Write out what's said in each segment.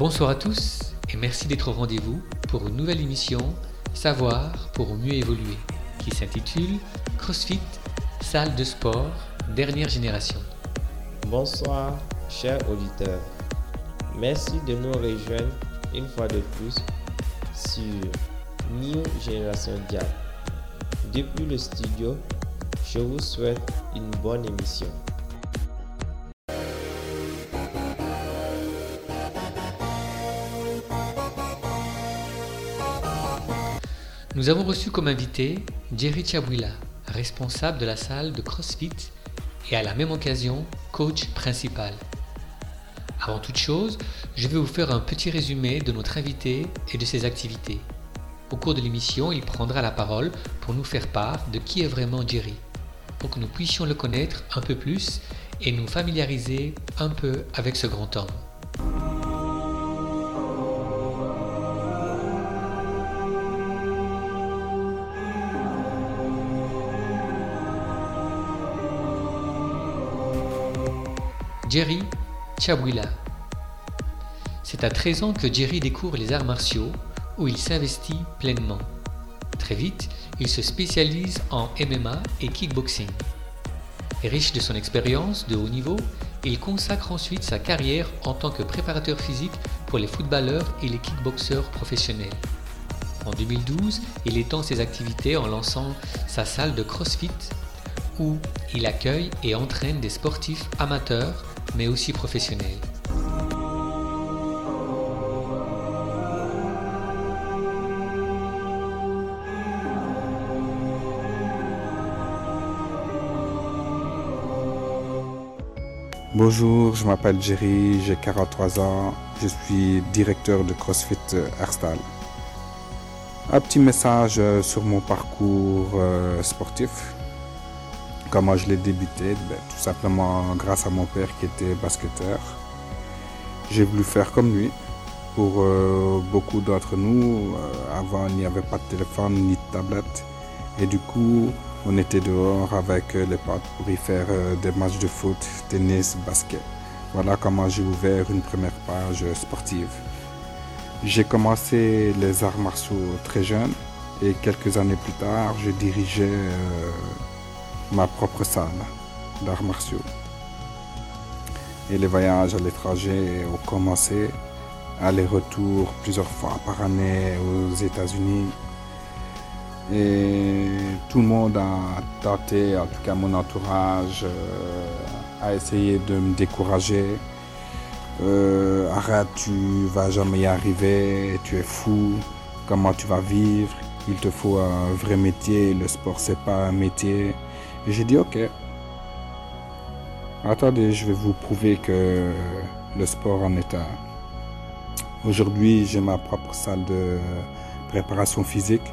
Bonsoir à tous et merci d'être au rendez-vous pour une nouvelle émission Savoir pour mieux évoluer qui s'intitule CrossFit, salle de sport, dernière génération. Bonsoir, chers auditeurs. Merci de nous rejoindre une fois de plus sur New Génération Dial. Depuis le studio, je vous souhaite une bonne émission. Nous avons reçu comme invité Jerry Chabwila, responsable de la salle de CrossFit et à la même occasion coach principal. Avant toute chose, je vais vous faire un petit résumé de notre invité et de ses activités. Au cours de l'émission, il prendra la parole pour nous faire part de qui est vraiment Jerry, pour que nous puissions le connaître un peu plus et nous familiariser un peu avec ce grand homme. Jerry Chabwila. C'est à 13 ans que Jerry découvre les arts martiaux où il s'investit pleinement. Très vite, il se spécialise en MMA et kickboxing. Riche de son expérience de haut niveau, il consacre ensuite sa carrière en tant que préparateur physique pour les footballeurs et les kickboxeurs professionnels. En 2012, il étend ses activités en lançant sa salle de CrossFit où il accueille et entraîne des sportifs amateurs mais aussi professionnels. Bonjour, je m'appelle Jerry, j'ai 43 ans, je suis directeur de CrossFit Herstal. Un petit message euh, sur mon parcours euh, sportif. Comment je l'ai débuté ben, Tout simplement grâce à mon père qui était basketteur. J'ai voulu faire comme lui. Pour euh, beaucoup d'entre nous, avant il n'y avait pas de téléphone ni de tablette. Et du coup, on était dehors avec les potes pour y faire des matchs de foot, tennis, basket. Voilà comment j'ai ouvert une première page sportive. J'ai commencé les arts martiaux très jeune et quelques années plus tard, je dirigeais euh, ma propre salle d'arts martiaux. Et les voyages à l'étranger ont commencé, aller-retour plusieurs fois par année aux États-Unis. Et tout le monde a tenté, en tout cas mon entourage, euh, a essayé de me décourager. Euh, arrête, tu vas jamais y arriver, tu es fou, comment tu vas vivre, il te faut un vrai métier, le sport c'est pas un métier. J'ai dit ok. Attendez, je vais vous prouver que le sport en est un. Aujourd'hui, j'ai ma propre salle de préparation physique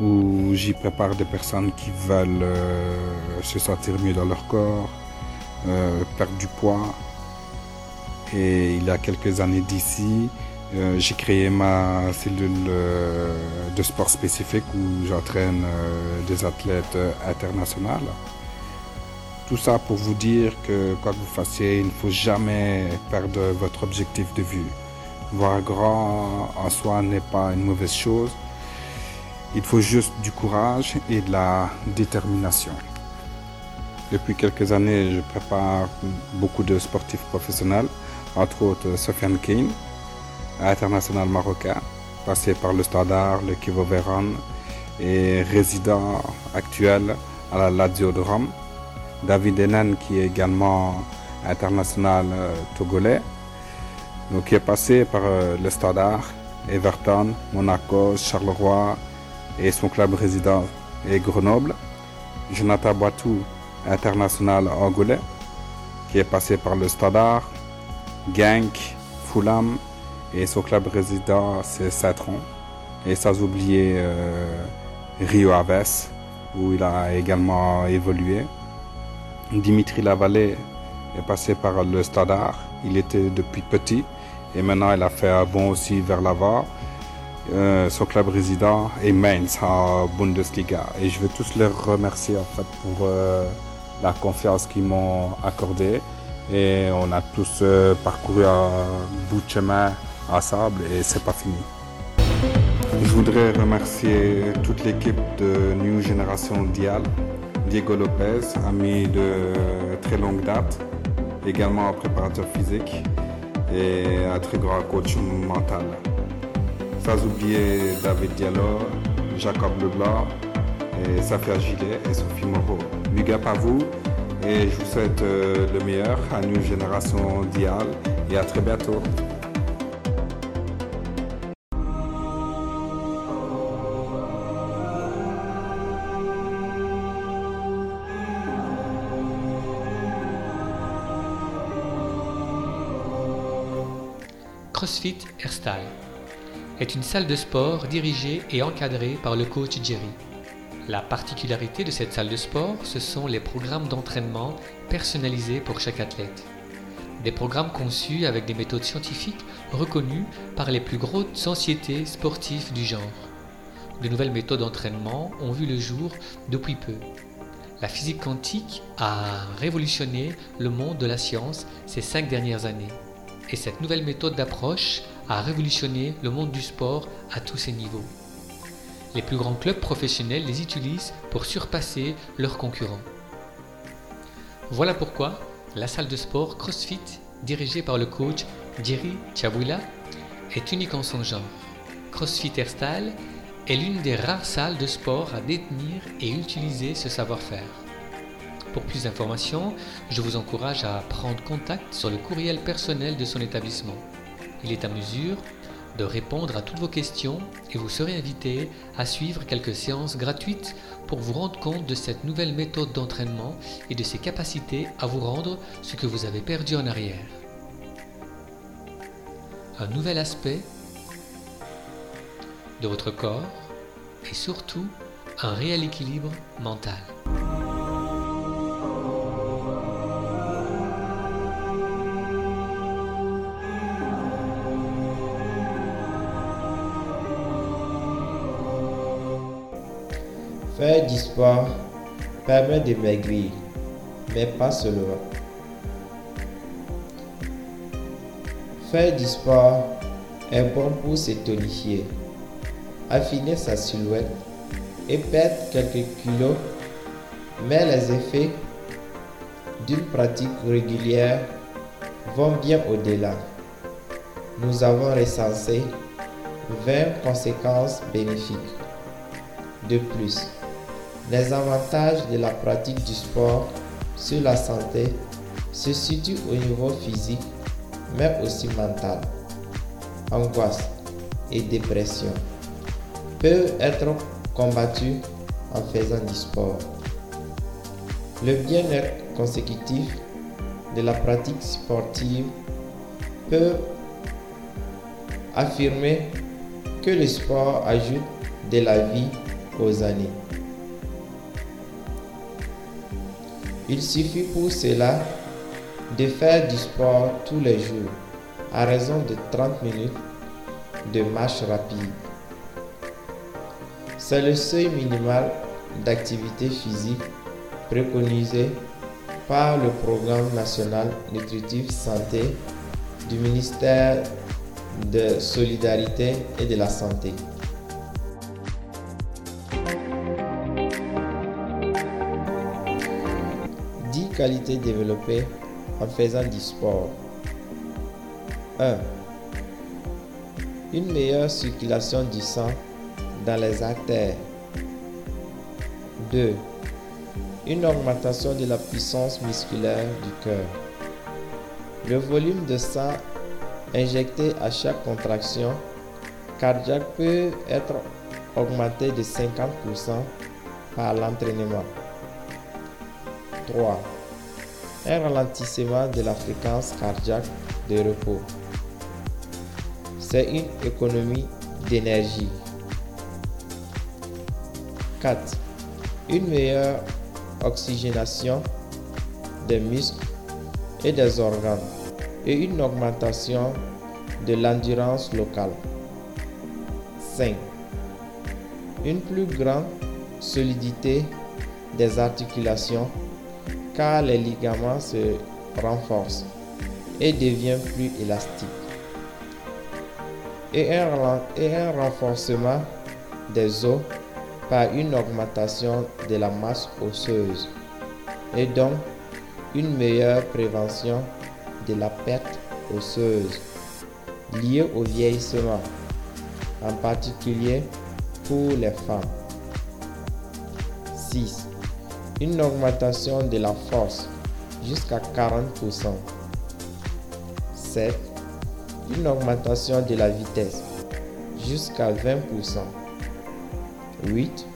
où j'y prépare des personnes qui veulent euh, se sentir mieux dans leur corps, euh, perdre du poids. Et il y a quelques années d'ici, euh, j'ai créé ma cellule euh, de sport spécifique où j'entraîne euh, des athlètes internationaux. Tout ça pour vous dire que quoi que vous fassiez, il ne faut jamais perdre votre objectif de vue. Voir grand en soi n'est pas une mauvaise chose. Il faut juste du courage et de la détermination. Depuis quelques années, je prépare beaucoup de sportifs professionnels, entre autres Sofiane Kane, international marocain, passé par le Standard, le Kivo Véran et résident actuel à la Lazio de Rome. David Enen, qui est également international euh, togolais, donc qui est passé par euh, le Standard, Everton, Monaco, Charleroi et son club résident est Grenoble. Jonathan Boitou, international angolais, qui est passé par le Standard, Genk, Fulham et son club résident c'est Satron. Et sans oublier euh, Rio Aves où il a également évolué. Dimitri Lavallée est passé par le Standard, il était depuis petit et maintenant il a fait un bond aussi vers l'avant. Euh, son club résident est Mainz en Bundesliga et je veux tous les remercier en fait pour euh, la confiance qu'ils m'ont accordée et on a tous parcouru un bout de chemin à sable et c'est pas fini. Je voudrais remercier toute l'équipe de New Génération Dial, Diego Lopez, ami de très longue date, également un préparateur physique et un très grand coach mental. Sans oublier David Diallo, Jacob Leblanc, et Safia Gilet et Sophie Moreau. Big up à vous et je vous souhaite euh, le meilleur à New Génération Dial et à très bientôt. CrossFit Airstyle est une salle de sport dirigée et encadrée par le coach Jerry. La particularité de cette salle de sport, ce sont les programmes d'entraînement personnalisés pour chaque athlète. Des programmes conçus avec des méthodes scientifiques reconnues par les plus grosses sociétés sportives du genre. De nouvelles méthodes d'entraînement ont vu le jour depuis peu. La physique quantique a révolutionné le monde de la science ces cinq dernières années. Et cette nouvelle méthode d'approche a révolutionné le monde du sport à tous ses niveaux. Les plus grands clubs professionnels les utilisent pour surpasser leurs concurrents. Voilà pourquoi la salle de sport CrossFit, dirigée par le coach Jerry Chabouila, est unique en son genre. CrossFit Airstyle est l'une des rares salles de sport à détenir et utiliser ce savoir-faire. Pour plus d'informations, je vous encourage à prendre contact sur le courriel personnel de son établissement. Il est à mesure de répondre à toutes vos questions et vous serez invité à suivre quelques séances gratuites pour vous rendre compte de cette nouvelle méthode d'entraînement et de ses capacités à vous rendre ce que vous avez perdu en arrière. Un nouvel aspect de votre corps et surtout un réel équilibre mental. Faire du sport permet de maigrir, mais pas seulement. Faire du sport est bon pour se tonifier, affiner sa silhouette et perdre quelques kilos, mais les effets d'une pratique régulière vont bien au-delà. Nous avons recensé 20 conséquences bénéfiques. De plus, les avantages de la pratique du sport sur la santé se situent au niveau physique, mais aussi mental. Angoisse et dépression peuvent être combattus en faisant du sport. Le bien-être consécutif de la pratique sportive peut affirmer que le sport ajoute de la vie aux années. Il suffit pour cela de faire du sport tous les jours à raison de 30 minutes de marche rapide. C'est le seuil minimal d'activité physique préconisé par le Programme national nutritif santé du ministère de Solidarité et de la Santé. Qualités développées en faisant du sport. 1. Une meilleure circulation du sang dans les artères. 2. Une augmentation de la puissance musculaire du cœur. Le volume de sang injecté à chaque contraction cardiaque peut être augmenté de 50% par l'entraînement. 3. Un ralentissement de la fréquence cardiaque de repos. C'est une économie d'énergie. 4. Une meilleure oxygénation des muscles et des organes et une augmentation de l'endurance locale. 5. Une plus grande solidité des articulations car les ligaments se renforce et devient plus élastique. Et un, et un renforcement des os par une augmentation de la masse osseuse et donc une meilleure prévention de la perte osseuse liée au vieillissement, en particulier pour les femmes. 6. Une augmentation de la force jusqu'à 40%. 7. Une augmentation de la vitesse jusqu'à 20%. 8.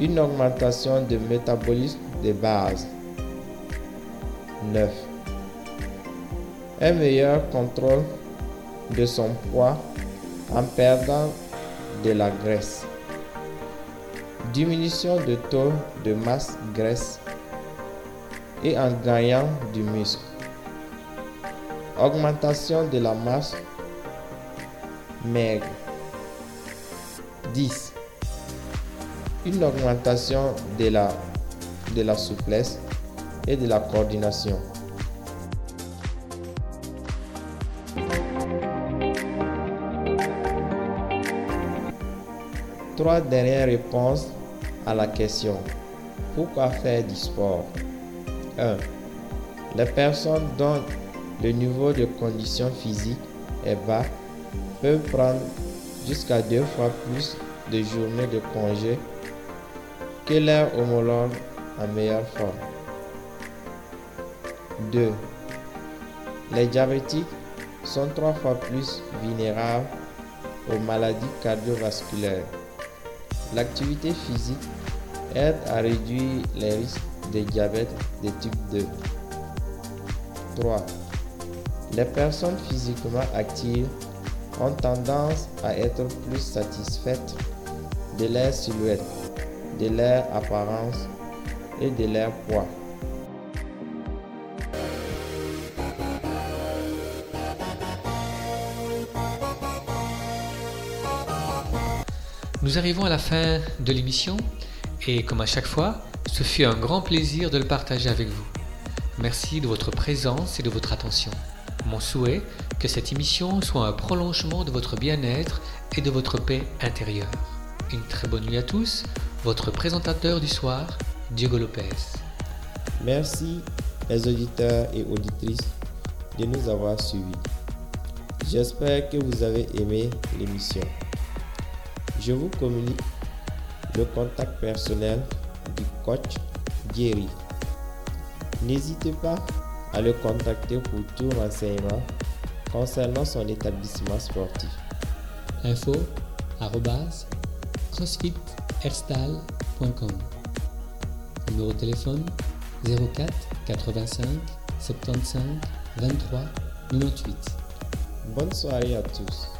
Une augmentation de métabolisme de base. 9. Un meilleur contrôle de son poids en perdant de la graisse. Diminution de taux de masse graisse et en gagnant du muscle. Augmentation de la masse maigre. 10. Une augmentation de la, souplesse et de la coordination. Trois dernières réponses à la question Pourquoi faire du sport? 1. Les personnes dont le niveau de condition physique est bas peuvent prendre jusqu'à deux fois plus de journées de congé que leurs homologues en meilleure forme. 2. Les diabétiques sont trois fois plus vulnérables aux maladies cardiovasculaires. L'activité physique aide à réduire les risques de diabète de type 2. 3. Les personnes physiquement actives ont tendance à être plus satisfaites de leur silhouette, de leur apparence et de leur poids. Nous arrivons à la fin de l'émission et comme à chaque fois, ce fut un grand plaisir de le partager avec vous. Merci de votre présence et de votre attention. Mon souhait que cette émission soit un prolongement de votre bien-être et de votre paix intérieure. Une très bonne nuit à tous, votre présentateur du soir, Diego Lopez. Merci les auditeurs et auditrices de nous avoir suivis. J'espère que vous avez aimé l'émission. Je vous communique le contact personnel du coach Jerry. N'hésitez pas à le contacter pour tout renseignement concernant son établissement sportif. Info crossfiterstal.com Numéro de téléphone 04 85 75 23 98. Bonne soirée à tous.